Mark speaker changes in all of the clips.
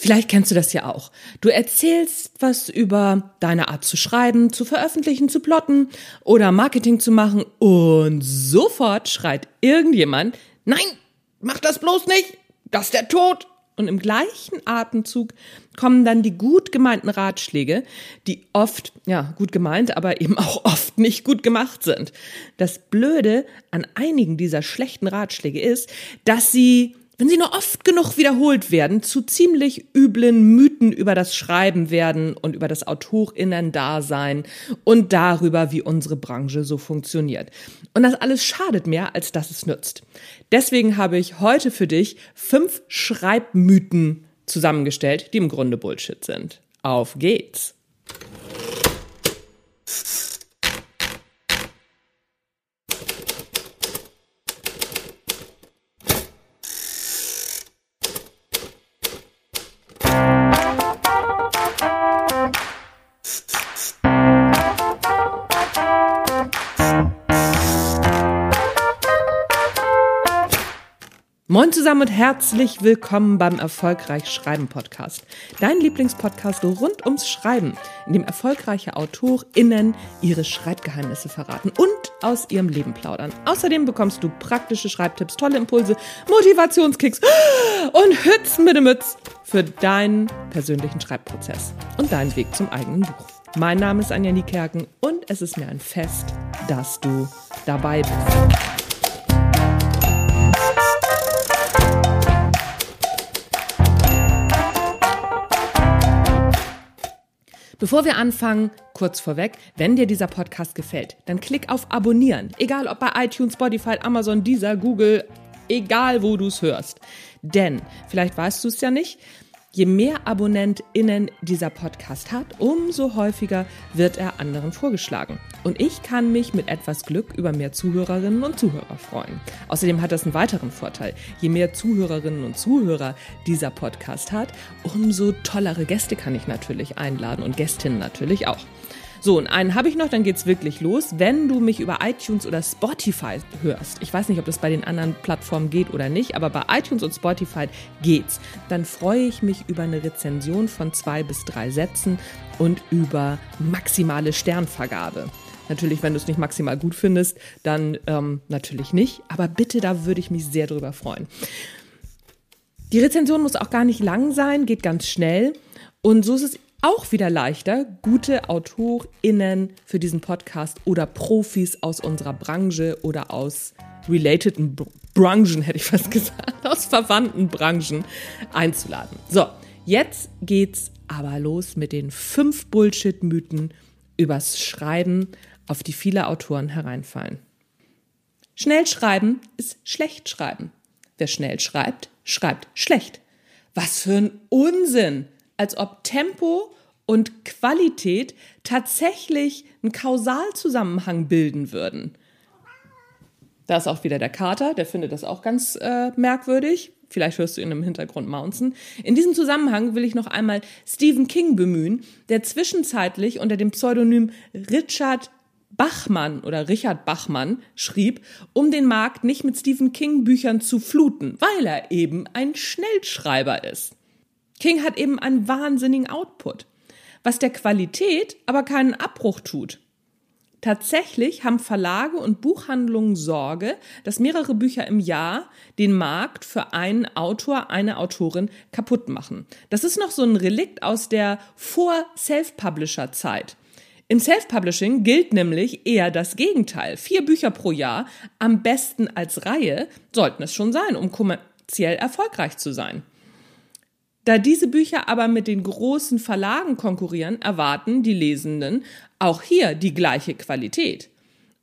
Speaker 1: Vielleicht kennst du das ja auch. Du erzählst was über deine Art zu schreiben, zu veröffentlichen, zu plotten oder Marketing zu machen und sofort schreit irgendjemand, nein, mach das bloß nicht, das ist der Tod. Und im gleichen Atemzug kommen dann die gut gemeinten Ratschläge, die oft, ja, gut gemeint, aber eben auch oft nicht gut gemacht sind. Das Blöde an einigen dieser schlechten Ratschläge ist, dass sie wenn sie nur oft genug wiederholt werden, zu ziemlich üblen Mythen über das Schreiben werden und über das Autorinnen-Dasein und darüber, wie unsere Branche so funktioniert. Und das alles schadet mehr, als dass es nützt. Deswegen habe ich heute für dich fünf Schreibmythen zusammengestellt, die im Grunde Bullshit sind. Auf geht's! Moin zusammen und herzlich willkommen beim Erfolgreich Schreiben Podcast. Dein Lieblingspodcast rund ums Schreiben, in dem erfolgreiche AutorInnen ihre Schreibgeheimnisse verraten und aus ihrem Leben plaudern. Außerdem bekommst du praktische Schreibtipps, tolle Impulse, Motivationskicks und Hützen mit dem Mütz für deinen persönlichen Schreibprozess und deinen Weg zum eigenen Buch. Mein Name ist Anja Niekerken und es ist mir ein Fest, dass du dabei bist. Bevor wir anfangen, kurz vorweg, wenn dir dieser Podcast gefällt, dann klick auf Abonnieren. Egal ob bei iTunes, Spotify, Amazon, Deezer, Google, egal wo du es hörst. Denn, vielleicht weißt du es ja nicht, Je mehr AbonnentInnen dieser Podcast hat, umso häufiger wird er anderen vorgeschlagen. Und ich kann mich mit etwas Glück über mehr Zuhörerinnen und Zuhörer freuen. Außerdem hat das einen weiteren Vorteil. Je mehr Zuhörerinnen und Zuhörer dieser Podcast hat, umso tollere Gäste kann ich natürlich einladen und Gästinnen natürlich auch. So, und einen habe ich noch, dann geht's wirklich los. Wenn du mich über iTunes oder Spotify hörst, ich weiß nicht, ob das bei den anderen Plattformen geht oder nicht, aber bei iTunes und Spotify geht's, dann freue ich mich über eine Rezension von zwei bis drei Sätzen und über maximale Sternvergabe. Natürlich, wenn du es nicht maximal gut findest, dann ähm, natürlich nicht. Aber bitte, da würde ich mich sehr drüber freuen. Die Rezension muss auch gar nicht lang sein, geht ganz schnell. Und so ist es auch wieder leichter, gute AutorInnen für diesen Podcast oder Profis aus unserer Branche oder aus relateden Branchen, hätte ich fast gesagt, aus verwandten Branchen einzuladen. So, jetzt geht's aber los mit den fünf Bullshit-Mythen übers Schreiben, auf die viele Autoren hereinfallen. Schnell schreiben ist schlecht schreiben. Wer schnell schreibt, schreibt schlecht. Was für ein Unsinn! als ob Tempo und Qualität tatsächlich einen Kausalzusammenhang bilden würden. Da ist auch wieder der Kater, der findet das auch ganz äh, merkwürdig. Vielleicht hörst du ihn im Hintergrund mounzen. In diesem Zusammenhang will ich noch einmal Stephen King bemühen, der zwischenzeitlich unter dem Pseudonym Richard Bachmann oder Richard Bachmann schrieb, um den Markt nicht mit Stephen King Büchern zu fluten, weil er eben ein Schnellschreiber ist. King hat eben einen wahnsinnigen Output, was der Qualität aber keinen Abbruch tut. Tatsächlich haben Verlage und Buchhandlungen Sorge, dass mehrere Bücher im Jahr den Markt für einen Autor, eine Autorin kaputt machen. Das ist noch so ein Relikt aus der Vor-Self-Publisher-Zeit. Im Self-Publishing gilt nämlich eher das Gegenteil. Vier Bücher pro Jahr, am besten als Reihe, sollten es schon sein, um kommerziell erfolgreich zu sein. Da diese Bücher aber mit den großen Verlagen konkurrieren, erwarten die Lesenden auch hier die gleiche Qualität.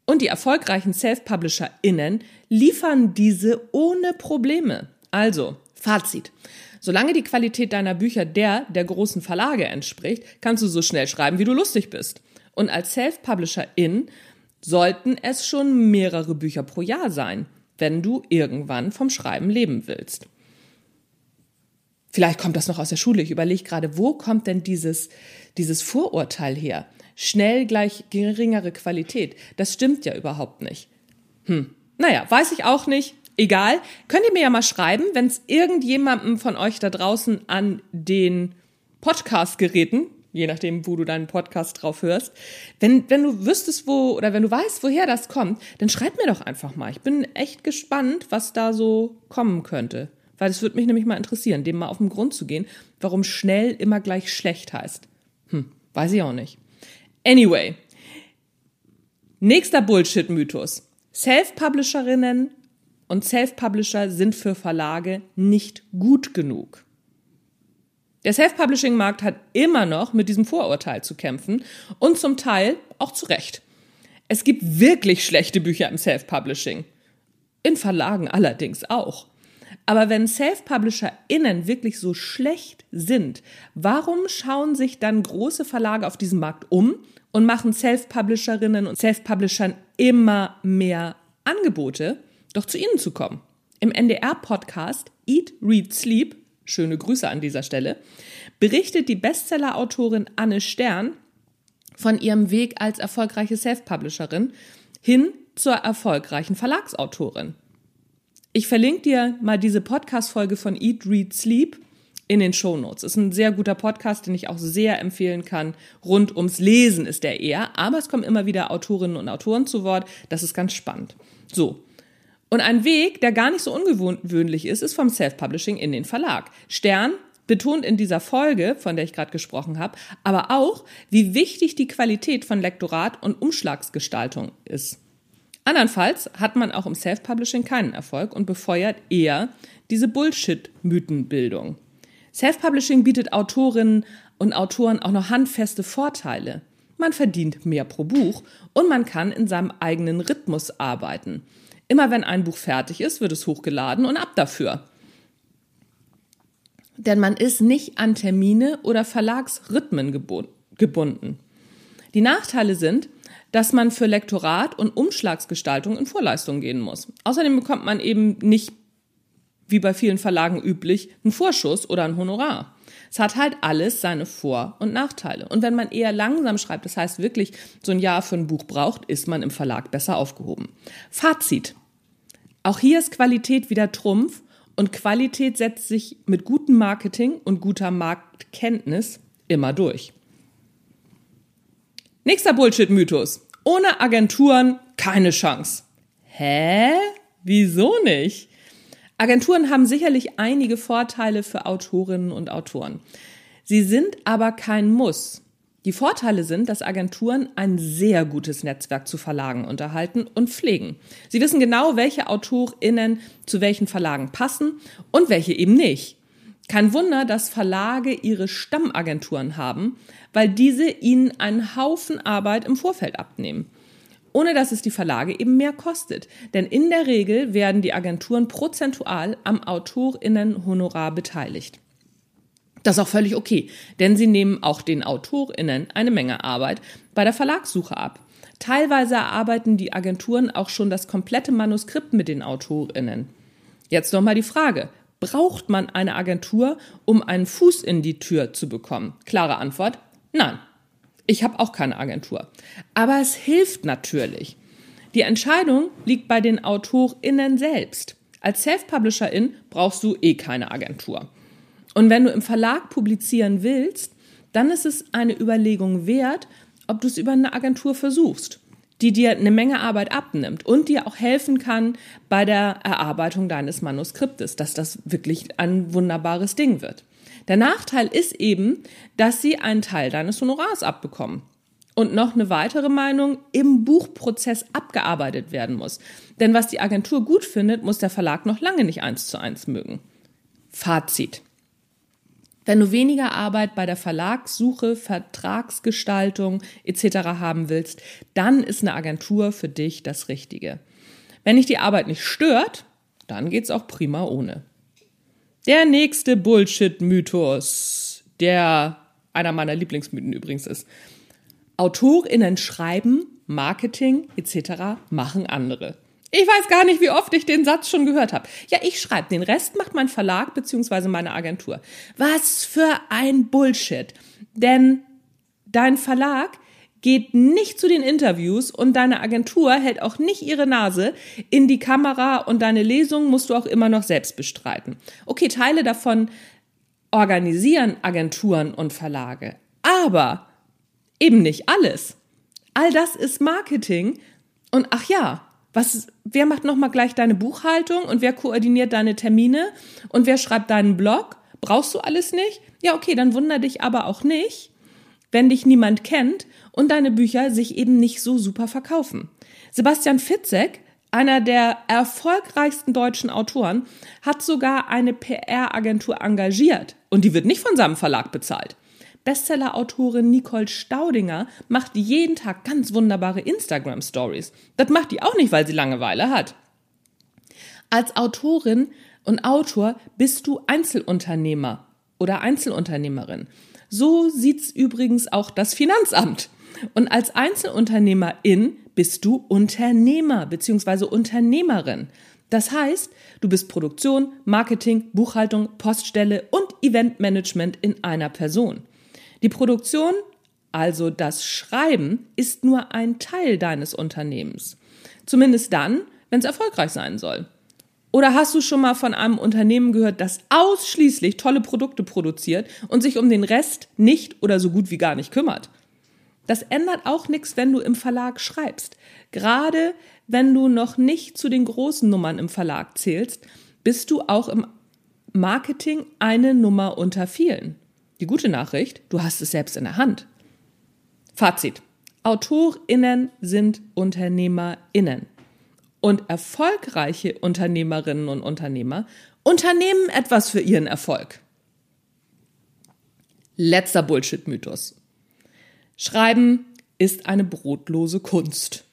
Speaker 1: Und die erfolgreichen Self-PublisherInnen liefern diese ohne Probleme. Also, Fazit. Solange die Qualität deiner Bücher der der großen Verlage entspricht, kannst du so schnell schreiben, wie du lustig bist. Und als Self-PublisherIn sollten es schon mehrere Bücher pro Jahr sein, wenn du irgendwann vom Schreiben leben willst. Vielleicht kommt das noch aus der Schule. Ich überlege gerade, wo kommt denn dieses, dieses Vorurteil her? Schnell gleich geringere Qualität. Das stimmt ja überhaupt nicht. Hm. Naja, weiß ich auch nicht. Egal, könnt ihr mir ja mal schreiben, wenn es irgendjemandem von euch da draußen an den Podcast-Geräten, je nachdem, wo du deinen Podcast drauf hörst, wenn, wenn du wüsstest, wo oder wenn du weißt, woher das kommt, dann schreib mir doch einfach mal. Ich bin echt gespannt, was da so kommen könnte. Weil es würde mich nämlich mal interessieren, dem mal auf den Grund zu gehen, warum schnell immer gleich schlecht heißt. Hm, weiß ich auch nicht. Anyway. Nächster Bullshit-Mythos. Self-Publisherinnen und Self-Publisher sind für Verlage nicht gut genug. Der Self-Publishing-Markt hat immer noch mit diesem Vorurteil zu kämpfen und zum Teil auch zu Recht. Es gibt wirklich schlechte Bücher im Self-Publishing. In Verlagen allerdings auch. Aber wenn Self-PublisherInnen wirklich so schlecht sind, warum schauen sich dann große Verlage auf diesem Markt um und machen Self-Publisherinnen und Self-Publishern immer mehr Angebote, doch zu ihnen zu kommen? Im NDR-Podcast Eat, Read, Sleep, schöne Grüße an dieser Stelle, berichtet die Bestseller-Autorin Anne Stern von ihrem Weg als erfolgreiche Self-Publisherin hin zur erfolgreichen Verlagsautorin. Ich verlinke dir mal diese Podcast-Folge von Eat, Read, Sleep in den Show Notes. Ist ein sehr guter Podcast, den ich auch sehr empfehlen kann. Rund ums Lesen ist der eher, aber es kommen immer wieder Autorinnen und Autoren zu Wort. Das ist ganz spannend. So. Und ein Weg, der gar nicht so ungewöhnlich ist, ist vom Self-Publishing in den Verlag. Stern betont in dieser Folge, von der ich gerade gesprochen habe, aber auch, wie wichtig die Qualität von Lektorat und Umschlagsgestaltung ist. Andernfalls hat man auch im Self-Publishing keinen Erfolg und befeuert eher diese Bullshit-Mythenbildung. Self-Publishing bietet Autorinnen und Autoren auch noch handfeste Vorteile. Man verdient mehr pro Buch und man kann in seinem eigenen Rhythmus arbeiten. Immer wenn ein Buch fertig ist, wird es hochgeladen und ab dafür. Denn man ist nicht an Termine oder Verlagsrhythmen gebunden. Die Nachteile sind, dass man für Lektorat und Umschlagsgestaltung in Vorleistung gehen muss. Außerdem bekommt man eben nicht, wie bei vielen Verlagen üblich, einen Vorschuss oder ein Honorar. Es hat halt alles seine Vor- und Nachteile. Und wenn man eher langsam schreibt, das heißt wirklich so ein Jahr für ein Buch braucht, ist man im Verlag besser aufgehoben. Fazit. Auch hier ist Qualität wieder Trumpf und Qualität setzt sich mit gutem Marketing und guter Marktkenntnis immer durch. Nächster Bullshit-Mythos. Ohne Agenturen keine Chance. Hä? Wieso nicht? Agenturen haben sicherlich einige Vorteile für Autorinnen und Autoren. Sie sind aber kein Muss. Die Vorteile sind, dass Agenturen ein sehr gutes Netzwerk zu Verlagen unterhalten und pflegen. Sie wissen genau, welche AutorInnen zu welchen Verlagen passen und welche eben nicht. Kein Wunder, dass Verlage ihre Stammagenturen haben, weil diese ihnen einen Haufen Arbeit im Vorfeld abnehmen. Ohne dass es die Verlage eben mehr kostet. Denn in der Regel werden die Agenturen prozentual am AutorInnen-Honorar beteiligt. Das ist auch völlig okay, denn sie nehmen auch den AutorInnen eine Menge Arbeit bei der Verlagssuche ab. Teilweise erarbeiten die Agenturen auch schon das komplette Manuskript mit den AutorInnen. Jetzt nochmal die Frage, braucht man eine Agentur, um einen Fuß in die Tür zu bekommen? Klare Antwort, nein. Ich habe auch keine Agentur. Aber es hilft natürlich. Die Entscheidung liegt bei den AutorInnen selbst. Als Self-Publisherin brauchst du eh keine Agentur. Und wenn du im Verlag publizieren willst, dann ist es eine Überlegung wert, ob du es über eine Agentur versuchst die dir eine Menge Arbeit abnimmt und dir auch helfen kann bei der Erarbeitung deines Manuskriptes, dass das wirklich ein wunderbares Ding wird. Der Nachteil ist eben, dass sie einen Teil deines Honorars abbekommen. Und noch eine weitere Meinung, im Buchprozess abgearbeitet werden muss. Denn was die Agentur gut findet, muss der Verlag noch lange nicht eins zu eins mögen. Fazit. Wenn du weniger Arbeit bei der Verlagssuche, Vertragsgestaltung etc. haben willst, dann ist eine Agentur für dich das Richtige. Wenn dich die Arbeit nicht stört, dann geht's auch prima ohne. Der nächste Bullshit-Mythos, der einer meiner Lieblingsmythen übrigens ist. AutorInnen schreiben, Marketing etc. machen andere. Ich weiß gar nicht, wie oft ich den Satz schon gehört habe. Ja, ich schreibe, den Rest macht mein Verlag bzw. meine Agentur. Was für ein Bullshit. Denn dein Verlag geht nicht zu den Interviews und deine Agentur hält auch nicht ihre Nase in die Kamera und deine Lesung musst du auch immer noch selbst bestreiten. Okay, Teile davon organisieren Agenturen und Verlage, aber eben nicht alles. All das ist Marketing und ach ja, was, wer macht nochmal gleich deine Buchhaltung und wer koordiniert deine Termine und wer schreibt deinen Blog? Brauchst du alles nicht? Ja, okay, dann wunder dich aber auch nicht, wenn dich niemand kennt und deine Bücher sich eben nicht so super verkaufen. Sebastian Fitzek, einer der erfolgreichsten deutschen Autoren, hat sogar eine PR-Agentur engagiert und die wird nicht von seinem Verlag bezahlt. Bestseller-Autorin Nicole Staudinger macht jeden Tag ganz wunderbare Instagram-Stories. Das macht die auch nicht, weil sie Langeweile hat. Als Autorin und Autor bist du Einzelunternehmer oder Einzelunternehmerin. So sieht's übrigens auch das Finanzamt. Und als Einzelunternehmerin bist du Unternehmer bzw. Unternehmerin. Das heißt, du bist Produktion, Marketing, Buchhaltung, Poststelle und Eventmanagement in einer Person. Die Produktion, also das Schreiben, ist nur ein Teil deines Unternehmens. Zumindest dann, wenn es erfolgreich sein soll. Oder hast du schon mal von einem Unternehmen gehört, das ausschließlich tolle Produkte produziert und sich um den Rest nicht oder so gut wie gar nicht kümmert? Das ändert auch nichts, wenn du im Verlag schreibst. Gerade wenn du noch nicht zu den großen Nummern im Verlag zählst, bist du auch im Marketing eine Nummer unter vielen. Die gute Nachricht, du hast es selbst in der Hand. Fazit. AutorInnen sind UnternehmerInnen und erfolgreiche Unternehmerinnen und Unternehmer unternehmen etwas für ihren Erfolg. Letzter Bullshit-Mythos. Schreiben ist eine brotlose Kunst.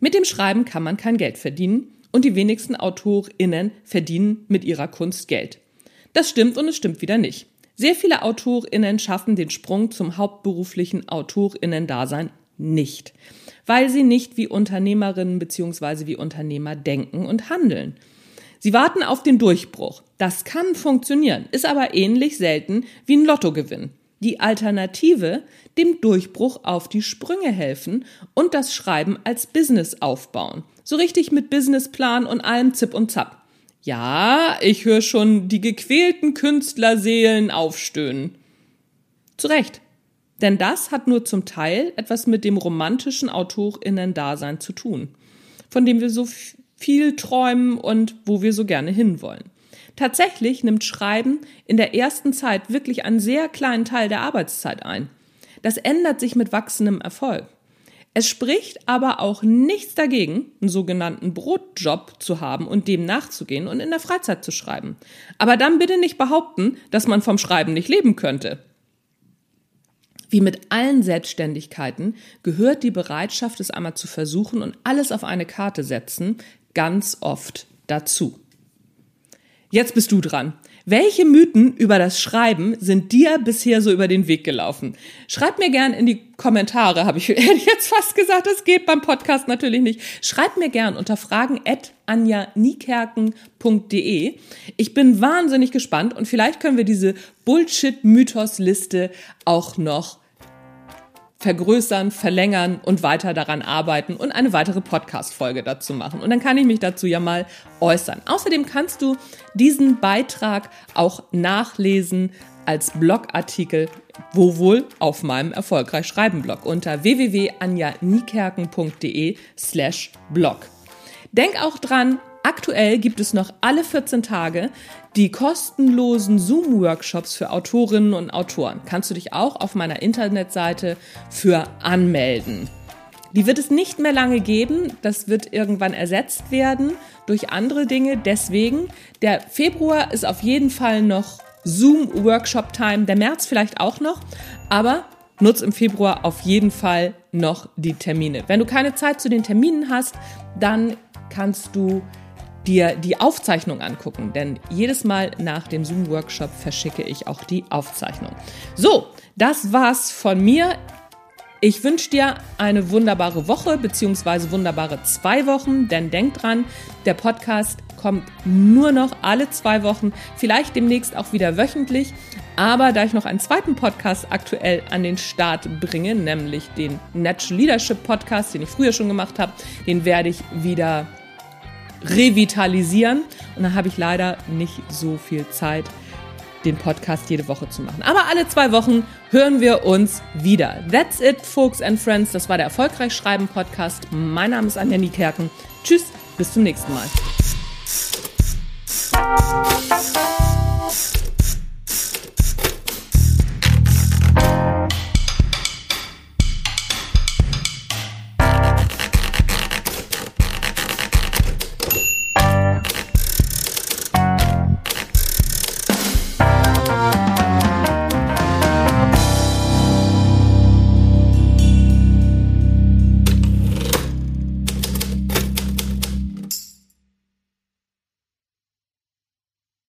Speaker 1: Mit dem Schreiben kann man kein Geld verdienen und die wenigsten AutorInnen verdienen mit ihrer Kunst Geld. Das stimmt und es stimmt wieder nicht. Sehr viele AutorInnen schaffen den Sprung zum hauptberuflichen AutorInnen-Dasein nicht weil sie nicht wie Unternehmerinnen bzw. wie Unternehmer denken und handeln. Sie warten auf den Durchbruch. Das kann funktionieren, ist aber ähnlich selten wie ein Lottogewinn. Die Alternative, dem Durchbruch auf die Sprünge helfen und das Schreiben als Business aufbauen. So richtig mit Businessplan und allem Zip und Zap. Ja, ich höre schon die gequälten Künstlerseelen aufstöhnen. Zu Recht. Denn das hat nur zum Teil etwas mit dem romantischen Autorinnen-Dasein zu tun, von dem wir so viel träumen und wo wir so gerne hinwollen. Tatsächlich nimmt Schreiben in der ersten Zeit wirklich einen sehr kleinen Teil der Arbeitszeit ein. Das ändert sich mit wachsendem Erfolg. Es spricht aber auch nichts dagegen, einen sogenannten Brotjob zu haben und dem nachzugehen und in der Freizeit zu schreiben. Aber dann bitte nicht behaupten, dass man vom Schreiben nicht leben könnte. Wie mit allen Selbstständigkeiten gehört die Bereitschaft, es einmal zu versuchen und alles auf eine Karte setzen, ganz oft dazu. Jetzt bist du dran. Welche Mythen über das Schreiben sind dir bisher so über den Weg gelaufen? Schreib mir gern in die Kommentare, habe ich jetzt fast gesagt, das geht beim Podcast natürlich nicht. Schreib mir gern unter fragen at anjanikerken.de. Ich bin wahnsinnig gespannt und vielleicht können wir diese Bullshit-Mythos-Liste auch noch vergrößern, verlängern und weiter daran arbeiten und eine weitere Podcast-Folge dazu machen. Und dann kann ich mich dazu ja mal äußern. Außerdem kannst du diesen Beitrag auch nachlesen als Blogartikel, wo wohl auf meinem Erfolgreich Schreiben Blog unter www.anjanikerken.de slash blog. Denk auch dran, Aktuell gibt es noch alle 14 Tage die kostenlosen Zoom-Workshops für Autorinnen und Autoren. Kannst du dich auch auf meiner Internetseite für anmelden. Die wird es nicht mehr lange geben. Das wird irgendwann ersetzt werden durch andere Dinge. Deswegen, der Februar ist auf jeden Fall noch Zoom-Workshop-Time. Der März vielleicht auch noch. Aber nutz im Februar auf jeden Fall noch die Termine. Wenn du keine Zeit zu den Terminen hast, dann kannst du dir die Aufzeichnung angucken, denn jedes Mal nach dem Zoom-Workshop verschicke ich auch die Aufzeichnung. So, das war's von mir. Ich wünsche dir eine wunderbare Woche beziehungsweise wunderbare zwei Wochen, denn denk dran, der Podcast kommt nur noch alle zwei Wochen, vielleicht demnächst auch wieder wöchentlich. Aber da ich noch einen zweiten Podcast aktuell an den Start bringe, nämlich den Natural Leadership Podcast, den ich früher schon gemacht habe, den werde ich wieder revitalisieren. Und dann habe ich leider nicht so viel Zeit, den Podcast jede Woche zu machen. Aber alle zwei Wochen hören wir uns wieder. That's it, Folks and Friends. Das war der Erfolgreich Schreiben Podcast. Mein Name ist Anja Kerken. Tschüss, bis zum nächsten Mal.